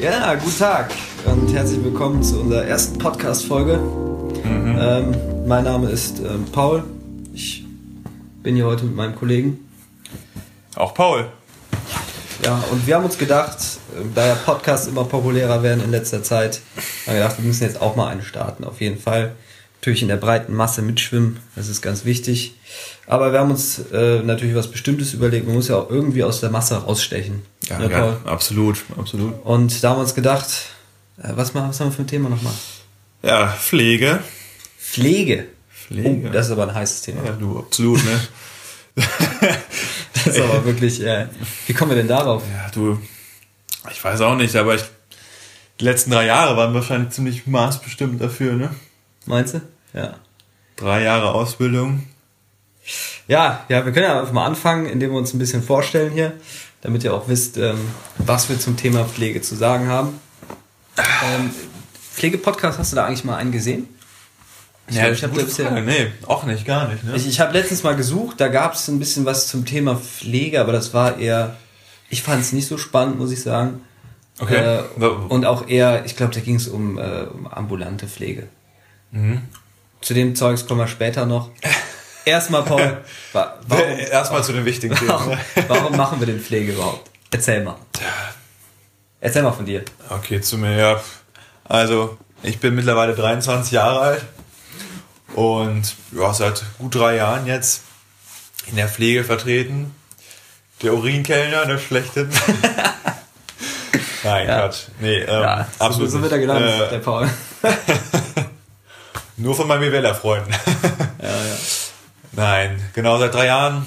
Ja, guten Tag und herzlich willkommen zu unserer ersten Podcast-Folge. Mhm. Ähm, mein Name ist ähm, Paul. Ich bin hier heute mit meinem Kollegen. Auch Paul. Ja, und wir haben uns gedacht, äh, da ja Podcasts immer populärer werden in letzter Zeit, haben wir gedacht, wir müssen jetzt auch mal einen starten, auf jeden Fall. Natürlich in der breiten Masse mitschwimmen, das ist ganz wichtig. Aber wir haben uns äh, natürlich was Bestimmtes überlegt. Man muss ja auch irgendwie aus der Masse rausstechen. Ja, ja absolut, absolut. Und da haben wir uns gedacht, äh, was, was haben wir für ein Thema nochmal? Ja, Pflege. Pflege? Pflege. Oh, das ist aber ein heißes Thema. Ja, du, absolut, ne? das ist aber wirklich, äh, wie kommen wir denn darauf? Ja, du, ich weiß auch nicht, aber ich, die letzten drei Jahre waren wahrscheinlich ziemlich maßbestimmt dafür, ne? Meinst du? Ja. Drei Jahre Ausbildung, ja, ja, wir können ja einfach mal anfangen, indem wir uns ein bisschen vorstellen hier, damit ihr auch wisst, ähm, was wir zum Thema Pflege zu sagen haben. Ähm, Pflegepodcast, hast du da eigentlich mal einen gesehen? Ja, ich habe ja, nee, auch nicht, gar nicht. Ne? Ich, ich habe letztens mal gesucht, da gab es ein bisschen was zum Thema Pflege, aber das war eher, ich fand es nicht so spannend, muss ich sagen. Okay. Äh, und auch eher, ich glaube, da ging es um, äh, um ambulante Pflege. Mhm. Zu dem Zeugs kommen wir später noch. Erstmal, Paul, warum, erstmal zu den wichtigen Themen. Warum, warum machen wir den Pflege überhaupt? Erzähl mal. Erzähl mal von dir. Okay, zu mir, ja. Also, ich bin mittlerweile 23 Jahre alt und ja, seit gut drei Jahren jetzt in der Pflege vertreten. Der Urinkellner, der schlechte. Nein, ja. Quatsch. Nee, ähm, ja, absolut. So wird er genannt, äh, der Paul. nur von meinen BWLer-Freunden. ja, ja. Nein, genau seit drei Jahren.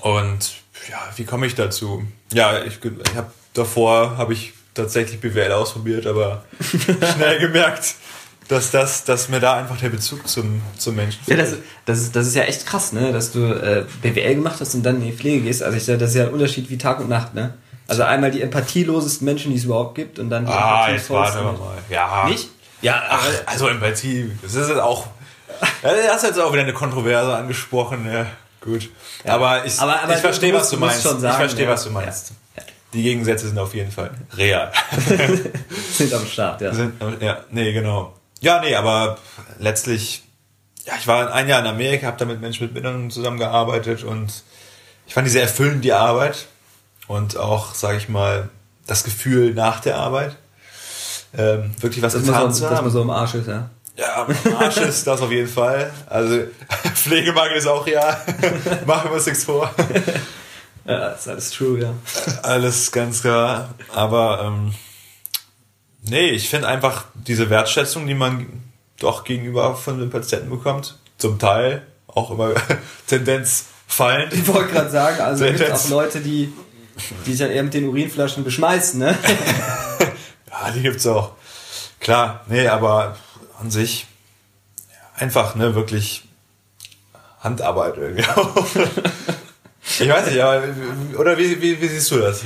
Und ja, wie komme ich dazu? Ja, ich, ich habe davor habe ich tatsächlich BWL ausprobiert, aber schnell gemerkt, dass das, dass mir da einfach der Bezug zum, zum Menschen fehlt. Ja, das, das, ist, das ist ja echt krass, ne? Dass du äh, BWL gemacht hast und dann in die Pflege gehst. Also ich das ist ja ein Unterschied wie Tag und Nacht, ne? Also einmal die empathielosesten Menschen, die es überhaupt gibt, und dann die Ah, jetzt warte mal. Ja. Nicht? Ja, Ach, also Empathie, das ist auch ja, du hast jetzt auch wieder eine Kontroverse angesprochen, ja, gut. Ja. Aber ich, aber, aber ich verstehe, was du meinst. Sagen, ich verstehe, ja. was du meinst. Die Gegensätze sind auf jeden Fall real. sind am Start, ja. Sind, ja, nee, genau. Ja, nee, aber letztlich, ja, ich war ein Jahr in Amerika, habe da mit Menschen mit Behinderungen zusammengearbeitet und ich fand die sehr erfüllend, die Arbeit. Und auch, sage ich mal, das Gefühl nach der Arbeit. Ähm, wirklich was das getan so, zu haben. Dass man so im Arsch ist, ja. Ja, Arsch ist das auf jeden Fall. Also Pflegemangel ist auch ja. Machen wir uns nichts vor. Ja, ist alles true, ja. Alles ganz klar. Aber ähm, nee, ich finde einfach diese Wertschätzung, die man doch gegenüber von den Patienten bekommt, zum Teil auch immer Tendenz fallend. Ich wollte gerade sagen, also es gibt auch Leute, die, die sich ja eher mit den Urinflaschen beschmeißen, ne? ja, die gibt's auch. Klar, nee, aber an sich einfach, ne, wirklich Handarbeit irgendwie. ich weiß nicht, aber, oder wie, wie, wie siehst du das?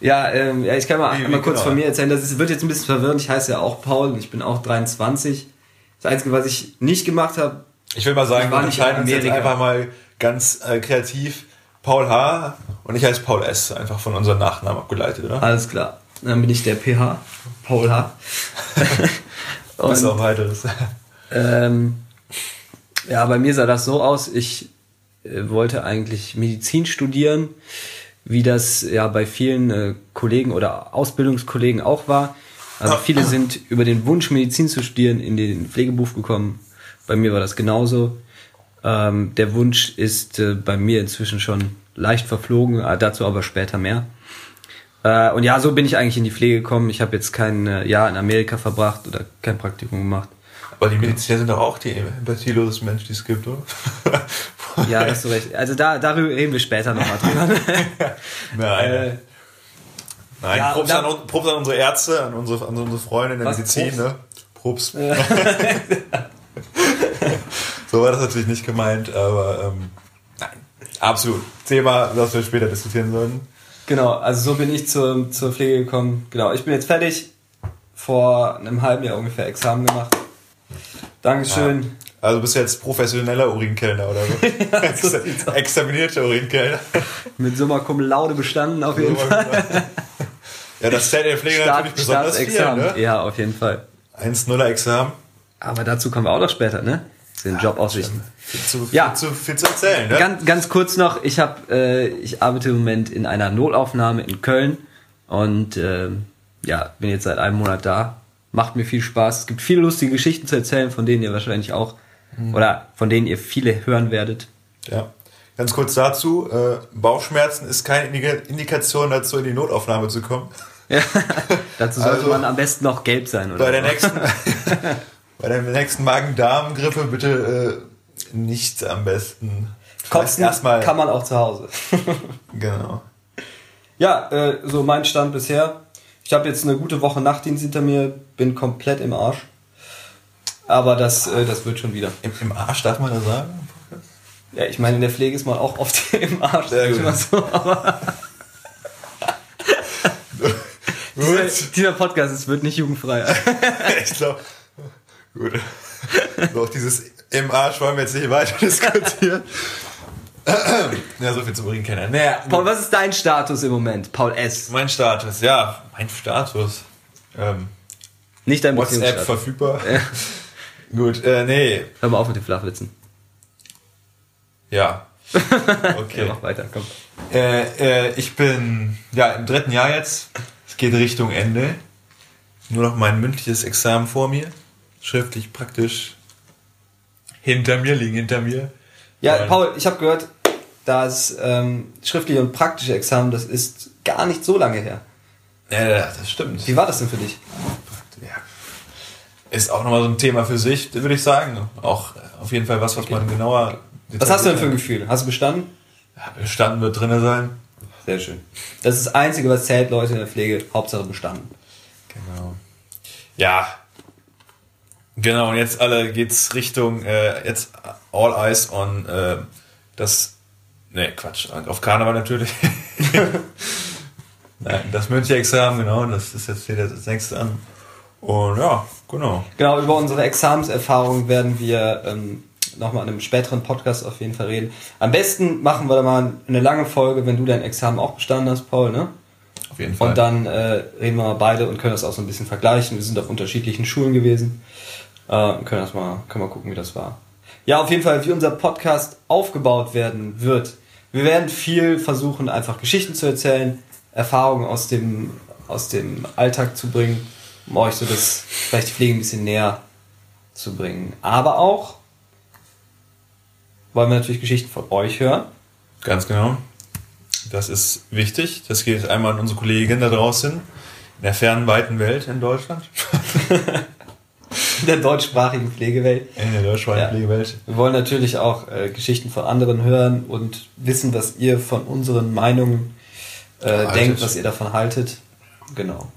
Ja, ähm, ja, ich kann mal, wie, wie mal kurz genau. von mir erzählen. Das ist, wird jetzt ein bisschen verwirrend. Ich heiße ja auch Paul und ich bin auch 23. Das Einzige, was ich nicht gemacht habe. Ich will mal sagen, wir entscheiden uns jetzt einfach mal ganz äh, kreativ. Paul H. und ich heiße Paul S. Einfach von unserem Nachnamen abgeleitet, oder? Alles klar. Dann bin ich der PH. Paul H. Bis auf weiteres. Ähm, ja, bei mir sah das so aus, ich äh, wollte eigentlich Medizin studieren, wie das ja bei vielen äh, Kollegen oder Ausbildungskollegen auch war. Also viele sind über den Wunsch, Medizin zu studieren, in den Pflegeberuf gekommen. Bei mir war das genauso. Ähm, der Wunsch ist äh, bei mir inzwischen schon leicht verflogen, äh, dazu aber später mehr. Äh, und ja, so bin ich eigentlich in die Pflege gekommen. Ich habe jetzt kein äh, Jahr in Amerika verbracht oder kein Praktikum gemacht. Aber die Mediziner sind doch auch die empathielosesten Menschen, die es gibt, oder? ja, hast du recht. Also da, darüber reden wir später nochmal drüber. Nein. Äh, Nein, ja, Props, an, Props an unsere Ärzte, an unsere, an unsere Freunde in der Medizin, Props? ne? Props. so war das natürlich nicht gemeint, aber ähm, nein, absolut. Thema, das wir später diskutieren sollen. Genau, also so bin ich zur, zur Pflege gekommen. Genau, ich bin jetzt fertig. Vor einem halben Jahr ungefähr Examen gemacht. Dankeschön. Ja. Also bist du jetzt professioneller Urinkellner oder so? ja, so Examinierter Urinkellner. Mit Summa Cum Laude bestanden auf jeden Fall. Ja, das zählt der Pflege Start, natürlich besonders viel, ne? Ja, auf jeden Fall. 1-0er Examen. Aber dazu kommen wir auch noch später, ne? Den Job ausrichten. Zu, ja. viel, zu, viel zu erzählen, ne? Ganz, ganz kurz noch, ich habe, äh, ich arbeite im Moment in einer Notlaufnahme in Köln und äh, ja, bin jetzt seit einem Monat da. Macht mir viel Spaß. Es gibt viele lustige Geschichten zu erzählen, von denen ihr wahrscheinlich auch mhm. oder von denen ihr viele hören werdet. Ja. Ganz kurz dazu, äh, Bauchschmerzen ist keine Indikation dazu, in die Notaufnahme zu kommen. Ja, dazu sollte also, man am besten noch gelb sein, oder? Bei der nächsten, bei der nächsten Magen-Darm-Grippe bitte äh, nicht am besten. Kotzen erstmal kann man auch zu Hause. genau. Ja, äh, so mein Stand bisher. Ich habe jetzt eine gute Woche Nachtdienst hinter mir, bin komplett im Arsch. Aber das, äh, das wird schon wieder. Im, Im Arsch darf man das sagen? Ja, ich meine, in der Pflege ist man auch oft im Arsch. Sehr gut. So, aber dieser, dieser, Podcast es wird nicht jugendfrei. ich glaube. Gut. Doch dieses im Arsch wollen wir jetzt nicht weiter diskutieren. ja, so viel zum Urin kennen. Naja, Paul, was ist dein Status im Moment? Paul S. Mein Status, ja, mein Status. Ähm, nicht dein WhatsApp verfügbar. Ja. Gut, äh, nee. Hör mal auf mit den Flachwitzen. Ja. Okay. ja, mach weiter, komm. Äh, äh, ich bin ja im dritten Jahr jetzt. Es geht Richtung Ende. Nur noch mein mündliches Examen vor mir. Schriftlich praktisch hinter mir, liegen hinter mir. Ja, und Paul, ich habe gehört, das ähm, schriftliche und praktische Examen, das ist gar nicht so lange her. Ja, das stimmt. Wie war das denn für dich? Ja. Ist auch nochmal so ein Thema für sich, würde ich sagen. Auch auf jeden Fall was, was okay. man genauer. Was hast du denn für ein Gefühl? Hast du bestanden? Ja, bestanden wird drinne sein. Sehr schön. Das ist das Einzige, was zählt, Leute in der Pflege. Hauptsache bestanden. Genau. Ja, Genau, und jetzt alle geht's Richtung äh, jetzt All Eyes on äh, das ne Quatsch, auf Karneval natürlich. Nein, das München-Examen, genau, das ist jetzt wieder das nächste an. Und ja, genau. Genau, über unsere Examenserfahrung werden wir ähm, nochmal in einem späteren Podcast auf jeden Fall reden. Am besten machen wir da mal eine lange Folge, wenn du dein Examen auch bestanden hast, Paul, ne? Auf jeden Fall. Und dann äh, reden wir mal beide und können das auch so ein bisschen vergleichen. Wir sind auf unterschiedlichen Schulen gewesen. Äh, können, das mal, können wir gucken, wie das war. Ja, auf jeden Fall, wie unser Podcast aufgebaut werden wird. Wir werden viel versuchen, einfach Geschichten zu erzählen, Erfahrungen aus dem, aus dem Alltag zu bringen, um euch so das vielleicht die Pflege ein bisschen näher zu bringen. Aber auch wollen wir natürlich Geschichten von euch hören. Ganz genau. Das ist wichtig. Das geht einmal an unsere Kollegin da draußen in der fernen, weiten Welt in Deutschland. in der deutschsprachigen Pflegewelt. In der deutschsprachigen ja. Pflegewelt. Wir wollen natürlich auch äh, Geschichten von anderen hören und wissen, was ihr von unseren Meinungen äh, denkt, was ihr davon haltet. Genau.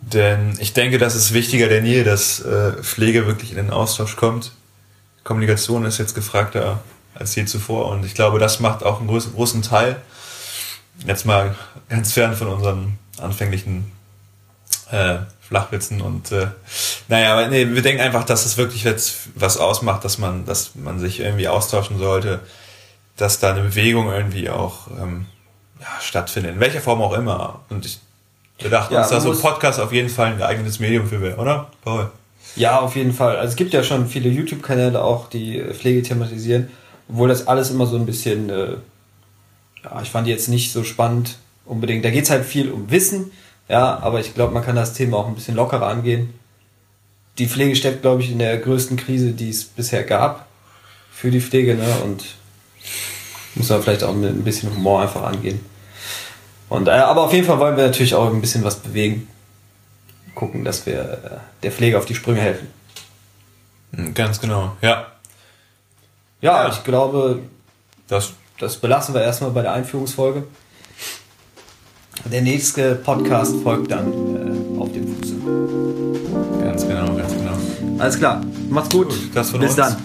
Denn ich denke, das ist wichtiger denn je, dass äh, Pflege wirklich in den Austausch kommt. Kommunikation ist jetzt gefragter als je zuvor und ich glaube, das macht auch einen großen, großen Teil. Jetzt mal ganz fern von unseren anfänglichen äh, Flachwitzen und äh, naja, aber nee, wir denken einfach, dass es wirklich jetzt was ausmacht, dass man, dass man sich irgendwie austauschen sollte, dass da eine Bewegung irgendwie auch ähm, ja, stattfindet, in welcher Form auch immer. Und ich, wir dachten ja, uns, dass so ein Podcast auf jeden Fall ein geeignetes Medium für wäre, oder? Paul? Ja, auf jeden Fall. Also es gibt ja schon viele YouTube-Kanäle auch, die Pflege thematisieren, obwohl das alles immer so ein bisschen, äh, ja, ich fand die jetzt nicht so spannend unbedingt. Da geht's halt viel um Wissen, ja, aber ich glaube, man kann das Thema auch ein bisschen lockerer angehen. Die Pflege steckt, glaube ich, in der größten Krise, die es bisher gab für die Pflege, ne? Und muss man vielleicht auch mit ein bisschen Humor einfach angehen. Und, äh, aber auf jeden Fall wollen wir natürlich auch ein bisschen was bewegen. Gucken, dass wir äh, der Pflege auf die Sprünge helfen. Hm, ganz genau, ja. Ja, ja. ich glaube, das, das belassen wir erstmal bei der Einführungsfolge. Der nächste Podcast folgt dann äh, auf dem Fuße. Ganz genau, ganz genau. Alles klar. Macht's gut. gut Bis uns. dann.